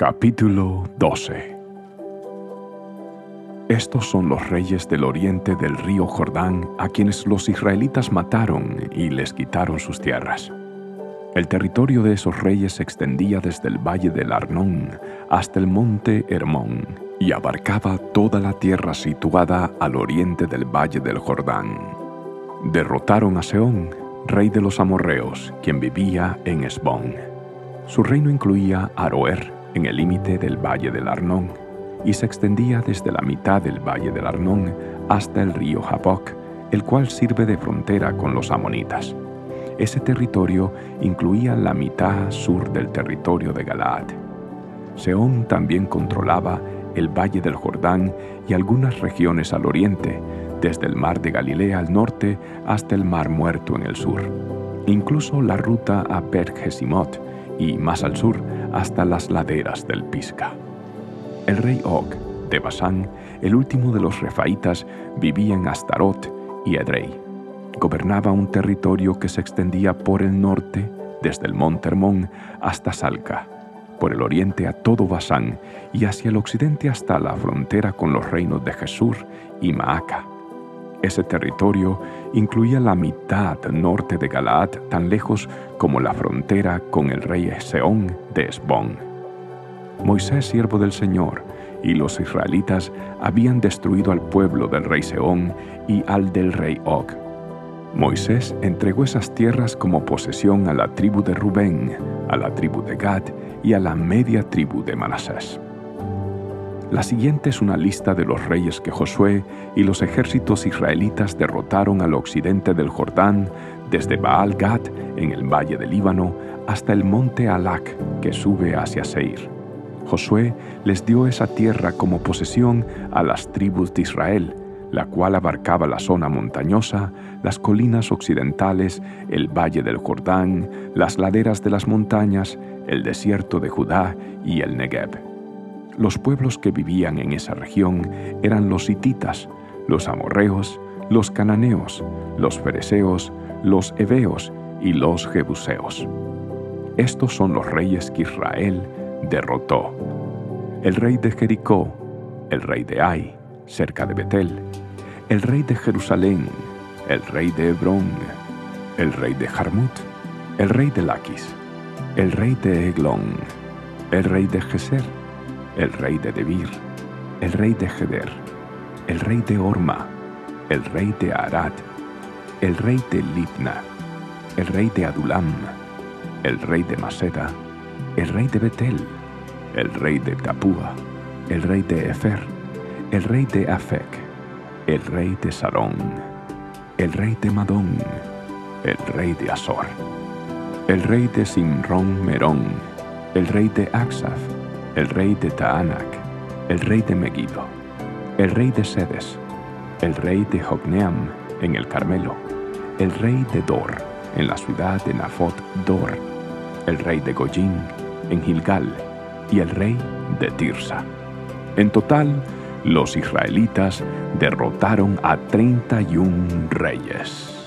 Capítulo 12 Estos son los reyes del oriente del río Jordán a quienes los israelitas mataron y les quitaron sus tierras. El territorio de esos reyes se extendía desde el valle del Arnón hasta el monte Hermón y abarcaba toda la tierra situada al oriente del valle del Jordán. Derrotaron a Seón, rey de los amorreos, quien vivía en Esbón. Su reino incluía Aroer, en el límite del valle del Arnón y se extendía desde la mitad del valle del Arnón hasta el río Jaboc, el cual sirve de frontera con los amonitas. Ese territorio incluía la mitad sur del territorio de Galaad. Seón también controlaba el valle del Jordán y algunas regiones al oriente, desde el mar de Galilea al norte hasta el mar muerto en el sur. Incluso la ruta a Bet y más al sur hasta las laderas del Pisca. El rey Og de Basán, el último de los refaitas, vivía en Astarot y Edrei. Gobernaba un territorio que se extendía por el norte, desde el monte Hermón hasta Salca, por el oriente a todo Basán y hacia el occidente hasta la frontera con los reinos de Jesús y Maaca. Ese territorio incluía la mitad norte de Galaad, tan lejos como la frontera con el rey Seón de Esbón. Moisés, siervo del Señor, y los israelitas habían destruido al pueblo del rey Seón y al del rey Og. Moisés entregó esas tierras como posesión a la tribu de Rubén, a la tribu de Gad y a la media tribu de Manasés. La siguiente es una lista de los reyes que Josué y los ejércitos israelitas derrotaron al occidente del Jordán, desde Baal Gad en el valle del Líbano hasta el monte Alac que sube hacia Seir. Josué les dio esa tierra como posesión a las tribus de Israel, la cual abarcaba la zona montañosa, las colinas occidentales, el valle del Jordán, las laderas de las montañas, el desierto de Judá y el Negev. Los pueblos que vivían en esa región eran los hititas, los amorreos, los cananeos, los fereceos, los heveos y los jebuseos. Estos son los reyes que Israel derrotó. El rey de Jericó, el rey de Ai, cerca de Betel, el rey de Jerusalén, el rey de Hebrón, el rey de Jarmut, el rey de Laquis, el rey de Eglón, el rey de Geser, el rey de Debir, el rey de Heder, el rey de Orma, el rey de Arad, el rey de Libna, el rey de Adulam, el rey de Maseda, el rey de Betel, el rey de Tapúa, el rey de Efer, el rey de Afec, el rey de Sarón, el rey de Madón, el rey de Azor, el rey de Simrón Merón, el rey de Axaf, el rey de Taanac, el rey de Megiddo, el rey de Sedes, el rey de Jogneam en el Carmelo, el rey de Dor en la ciudad de Nafot Dor, el rey de Goyín en Gilgal y el rey de Tirsa. En total, los israelitas derrotaron a 31 reyes.